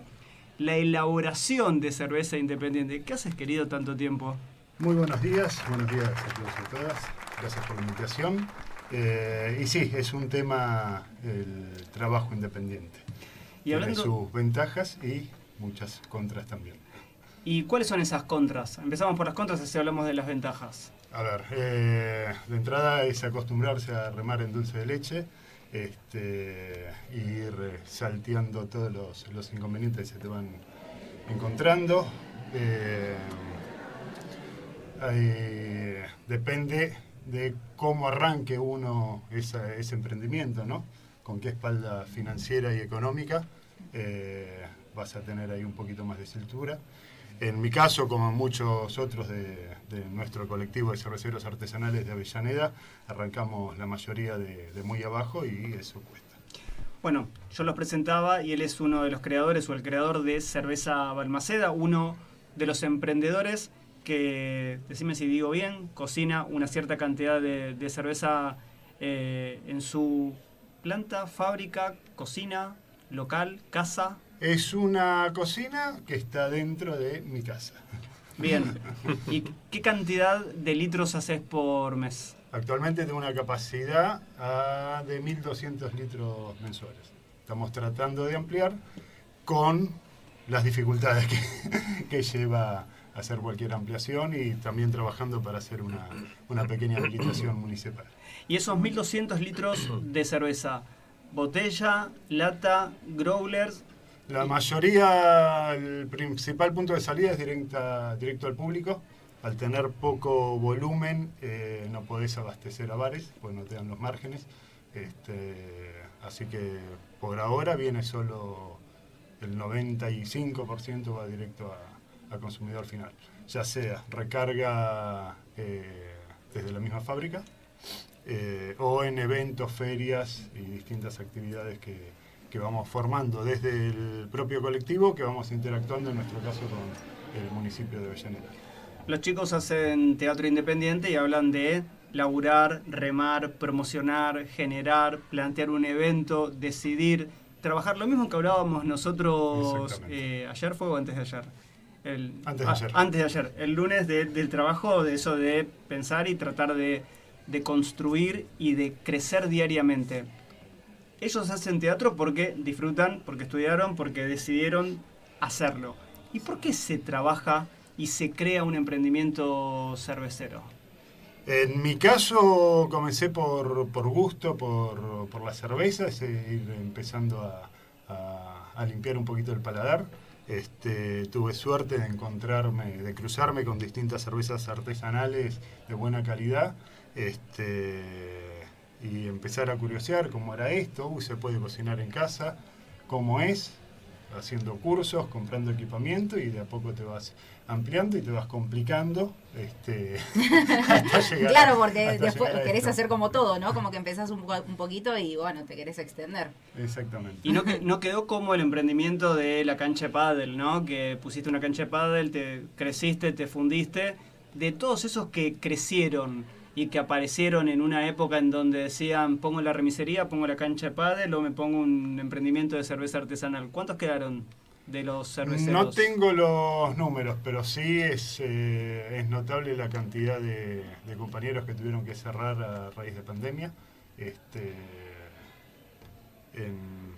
la elaboración de cerveza independiente. ¿Qué haces, querido, tanto tiempo?
Muy buenos días, buenos días a todos y a todas. Gracias por la invitación. Eh, y sí, es un tema el trabajo independiente.
Y
Tiene sus ventajas y muchas contras también.
¿Y cuáles son esas contras? Empezamos por las contras, así hablamos de las ventajas.
A ver, eh, de entrada es acostumbrarse a remar en dulce de leche este, y ir eh, salteando todos los, los inconvenientes que se te van encontrando. Eh, hay- depende de cómo arranque uno esa- ese emprendimiento, ¿no? Con qué espalda financiera y económica eh, vas a tener ahí un poquito más de cintura. En mi caso, como en muchos otros de, de nuestro colectivo de cerveceros artesanales de Avellaneda, arrancamos la mayoría de, de muy abajo y eso cuesta.
Bueno, yo los presentaba y él es uno de los creadores o el creador de Cerveza Balmaceda, uno de los emprendedores que, decime si digo bien, cocina una cierta cantidad de, de cerveza eh, en su planta, fábrica, cocina, local, casa.
Es una cocina que está dentro de mi casa.
Bien. ¿Y qué cantidad de litros haces por mes?
Actualmente tengo una capacidad ah, de 1.200 litros mensuales. Estamos tratando de ampliar con las dificultades que, que lleva hacer cualquier ampliación y también trabajando para hacer una, una pequeña habilitación municipal.
Y esos 1200 litros de cerveza, botella, lata, growlers,
La mayoría, el principal punto de salida es directa, directo al público. Al tener poco volumen, eh, no podés abastecer a bares, pues no te dan los márgenes. Este, así que por ahora viene solo el 95% va directo a, a consumidor final. Ya sea recarga eh, desde la misma fábrica eh, o en eventos, ferias y distintas actividades que, que vamos formando desde el propio colectivo que vamos interactuando en nuestro caso con el municipio de Avellaneda.
Los chicos hacen teatro independiente y hablan de laburar, remar, promocionar, generar, plantear un evento, decidir, trabajar. Lo mismo que hablábamos nosotros eh, ayer fue o antes de ayer. El-
Antes de
ah,
ayer.
antes de ayer. El lunes de- del trabajo, de eso de pensar y tratar de, de construir y de crecer diariamente. Ellos hacen teatro porque disfrutan, porque estudiaron, porque decidieron hacerlo. ¿Y por qué se trabaja y se crea un emprendimiento cervecero?
En mi caso comencé por, por gusto, por, por la cerveza, es ir empezando a, a- a limpiar un poquito el paladar. Este, tuve suerte de encontrarme, de cruzarme con distintas cervezas artesanales de buena calidad este, y empezar a curiosear cómo era esto, se puede cocinar en casa, cómo es, haciendo cursos, comprando equipamiento y de a poco te vas ampliando y te vas complicando. Este, hasta llegar
Claro, porque
hasta
después
llegar
querés
esto.
hacer como todo, ¿no? Como que empezás un, un poquito y bueno, te querés extender.
Exactamente.
Y no, que- no quedó como el emprendimiento de la cancha de pádel, ¿no? Que pusiste una cancha de pádel, te creciste, te fundiste. De todos esos que crecieron y que aparecieron en una época en donde decían pongo la remisería, pongo la cancha de pádel o me pongo un emprendimiento de cerveza artesanal. ¿Cuántos quedaron de los cerveceros?
No tengo los números, pero sí es, eh, es notable la cantidad de, compañeros que tuvieron que cerrar a raíz de pandemia. Este,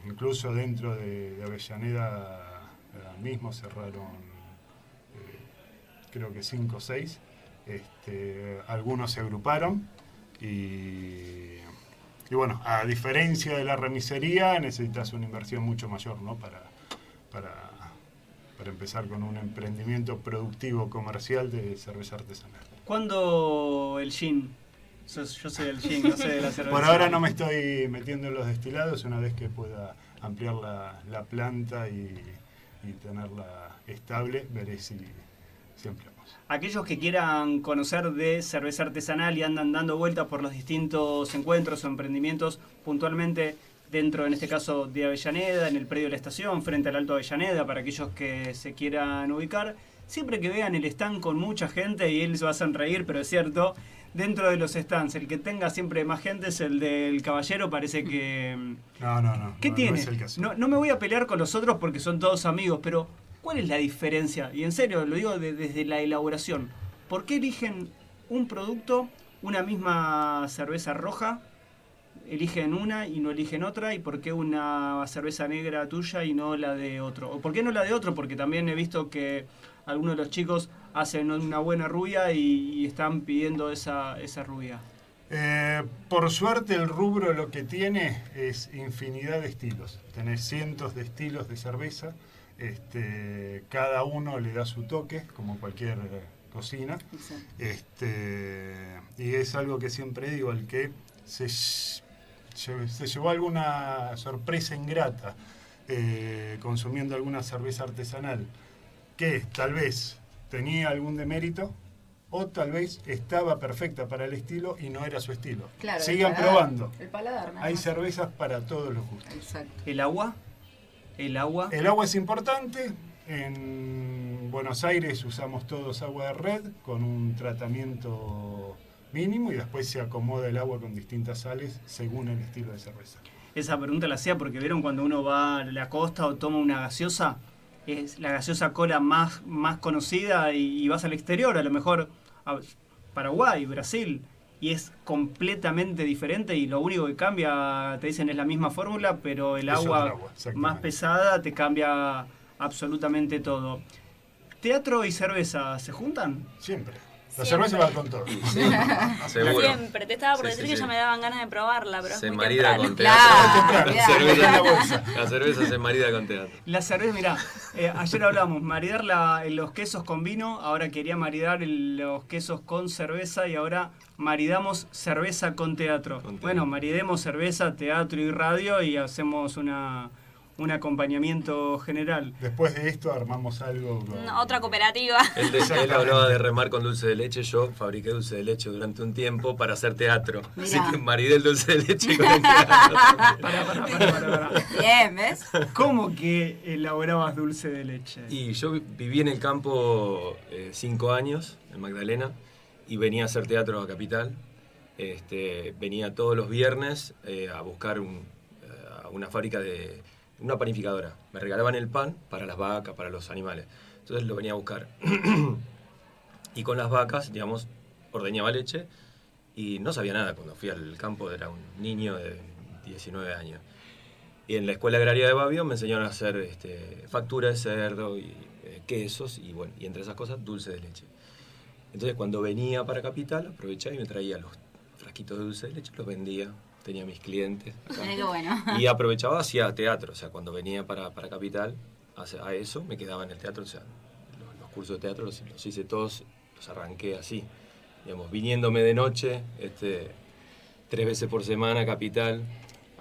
incluso dentro de, de Avellaneda eh, mismo cerraron eh, creo que 5 o 6. Este, algunos se agruparon y, y bueno, a diferencia de la remisería necesitas una inversión mucho mayor ¿no? para, para, para empezar con un emprendimiento productivo comercial de cerveza artesanal.
¿Cuándo el gin? Yo, yo soy del gin, no sé de la cerveza.
Por ahora no me estoy metiendo en los destilados, una vez que pueda ampliar la, la planta y, y tenerla estable, veré si, si ampliamos.
Aquellos que quieran conocer de cerveza artesanal y andan dando vueltas por los distintos encuentros o emprendimientos, puntualmente dentro, en este caso, de Avellaneda, en el predio de la estación, frente al Alto Avellaneda, para aquellos que se quieran ubicar, siempre que vean el stand con mucha gente, y él se va a sonreír, pero es cierto, dentro de los stands, el que tenga siempre más gente es el del caballero, parece que...
No, no, no.
¿Qué
no,
tiene? No, no me voy a pelear con los otros porque son todos amigos, pero ¿Cuál es la diferencia? Y en serio, lo digo de- desde la elaboración. ¿Por qué eligen un producto, una misma cerveza roja, eligen una y no eligen otra? ¿Y por qué una cerveza negra tuya y no la de otro? ¿O por qué no la de otro? Porque también he visto que algunos de los chicos hacen una buena rubia y, y están pidiendo esa, esa rubia.
Eh, por suerte el rubro lo que tiene es infinidad de estilos. Tenés cientos de estilos de cerveza. Este, cada uno le da su toque, como cualquier cocina. Este, y es algo que siempre digo, el que se, se llevó alguna sorpresa ingrata eh, consumiendo alguna cerveza artesanal, que tal vez tenía algún demérito, o tal vez estaba perfecta para el estilo y no era su estilo.
Claro, el
Sigan
paladar.
probando.
El paladar,
Hay cervezas para todos los gustos.
Exacto.
¿El agua? ¿El agua?
El agua es importante. En Buenos Aires usamos todos agua de red con un tratamiento mínimo y después se acomoda el agua con distintas sales según el estilo de cerveza.
Esa pregunta la hacía porque vieron cuando uno va a la costa o toma una gaseosa, es la gaseosa cola más, más conocida y, y vas al exterior, a lo mejor a Paraguay, Brasil, y es completamente diferente y lo único que cambia, te dicen, es la misma fórmula, pero el
Es
agua, más pesada te cambia absolutamente todo. ¿Teatro y cerveza se juntan?
Siempre.
La cerveza va con
todo.
Seguro.
Siempre. Te estaba por
Sí,
decir
sí,
que
sí.
ya me daban ganas de probarla, pero
Se
es muy
marida
temprano.
con teatro.
Claro,
Cerveza- la cerveza se marida con teatro.
La cerveza, mirá, eh, ayer hablamos, maridar la- los quesos con vino, ahora quería maridar el- los quesos con cerveza y ahora maridamos cerveza con teatro. Bueno, maridemos cerveza, teatro y radio y hacemos una, un acompañamiento general.
Después de esto armamos algo con-
No, Otra cooperativa.
Él, de- él hablaba de remar con dulce de leche, yo fabriqué dulce de leche durante un tiempo para hacer teatro. Así
Mirá.
que maridé el dulce de leche con el teatro.
Bien, ¿ves?
¿Cómo que elaborabas dulce de leche?
Y yo vi- viví en el campo eh, cinco años, en Magdalena, y venía a hacer teatro a Capital. Este, venía todos los viernes eh, a buscar un- eh, a una fábrica de una panificadora. Me regalaban el pan para las vacas, para los animales. Entonces lo venía a buscar. y con las vacas, digamos, ordeñaba leche y no sabía nada. Cuando fui al campo era un niño de 19 años. Y en la escuela agraria de Babio me enseñaron a hacer este, factura de cerdo y eh, quesos y bueno, y entre esas cosas dulce de leche. Entonces cuando venía para Capital aprovechaba y me traía los frasquitos de dulce de leche, los vendía, tenía mis clientes. acá.
Bueno.
Y aprovechaba hacia teatro, o sea, cuando venía para, para Capital a, a eso, me quedaba en el teatro, o sea, los, los cursos de teatro los, los hice todos, los arranqué así, digamos, viniéndome de noche, este, tres veces por semana a Capital,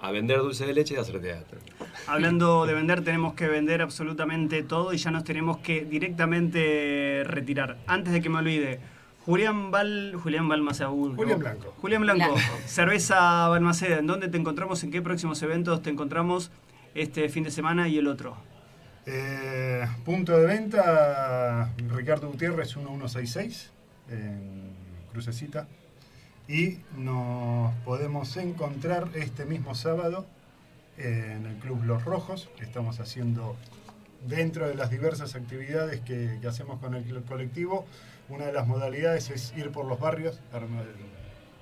a vender dulce de leche y a hacer teatro.
Hablando de vender, tenemos que vender absolutamente todo y ya nos tenemos que directamente retirar. Antes de que me olvide, Julián Val, Julián Balmaceda.
Julián
no.
Blanco.
Julián Blanco.
Blanco.
Cerveza Balmaceda, ¿en dónde te encontramos? ¿En qué próximos eventos te encontramos este fin de semana y el otro?
Eh, punto de venta, Ricardo Gutiérrez 1166, en Crucecita. Y nos podemos encontrar este mismo sábado en el Club Los Rojos, que estamos haciendo dentro de las diversas actividades que, que hacemos con el colectivo. Una de las modalidades es ir por los barrios,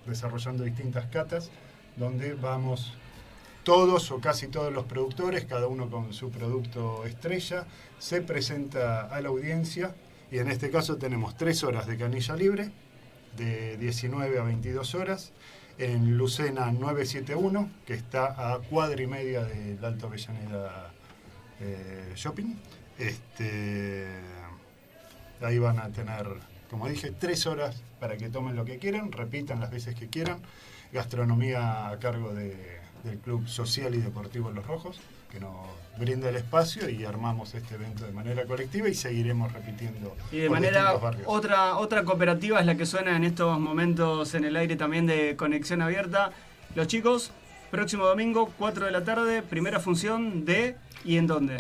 desarrollando distintas catas, donde vamos todos o casi todos los productores, cada uno con su producto estrella, se presenta a la audiencia y en este caso tenemos tres horas de canilla libre, de 19 a 22 horas, en Lucena 971, que está a cuadra y media del Alto Avellaneda eh, Shopping. Este, ahí van a tener, como dije, tres horas para que tomen lo que quieran, repitan las veces que quieran. Gastronomía a cargo de- del Club Social y Deportivo Los Rojos, que nos brinda el espacio y armamos este evento de manera colectiva y seguiremos repitiendo.
Y de manera, otra, otra cooperativa es la que suena en estos momentos en el aire también de Conexión Abierta. Los chicos, próximo domingo, 4 de la tarde, primera función de ¿y en dónde?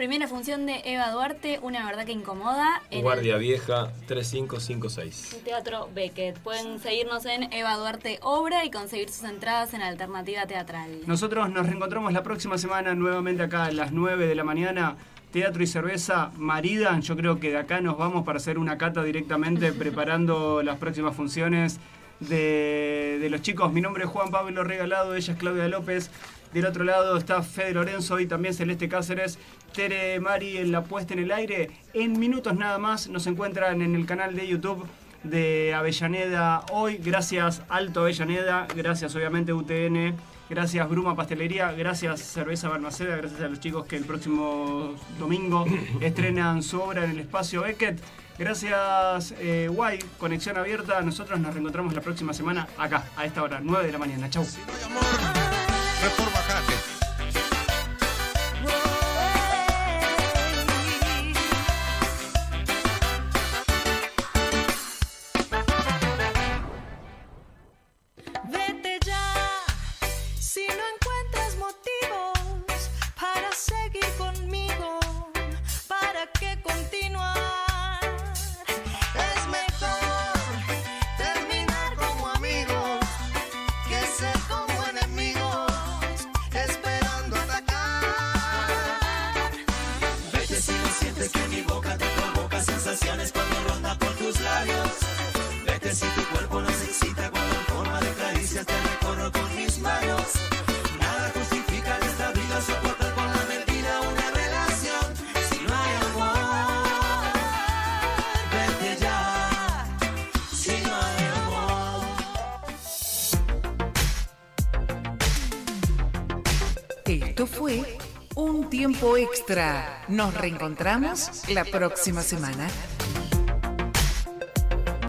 Primera función de Eva Duarte, una verdad que incomoda. En
Guardia Vieja 3556.
el Teatro Beckett. Pueden seguirnos en Eva Duarte Obra y conseguir sus entradas en Alternativa Teatral.
Nosotros nos reencontramos la próxima semana nuevamente acá a las 9 de la mañana teatro y cerveza maridan. Yo creo que de acá nos vamos para hacer una cata directamente preparando las próximas funciones de, de los chicos. Mi nombre es Juan Pablo Regalado, ella es Claudia López. Del otro lado está Fede Lorenzo y también Celeste Cáceres. Tere Mari en la puesta en el aire. En minutos nada más nos encuentran en el canal de YouTube de Avellaneda hoy. Gracias Alto Avellaneda, gracias obviamente UTN, gracias Bruma Pastelería, gracias Cerveza Balmaceda, gracias a los chicos que el próximo domingo estrenan su obra en el espacio Beckett. Gracias eh, Guay, conexión abierta. Nosotros nos reencontramos la próxima semana acá, a esta hora, 9 de la mañana. Chau.
Vete
Extra. Nos reencontramos la próxima semana.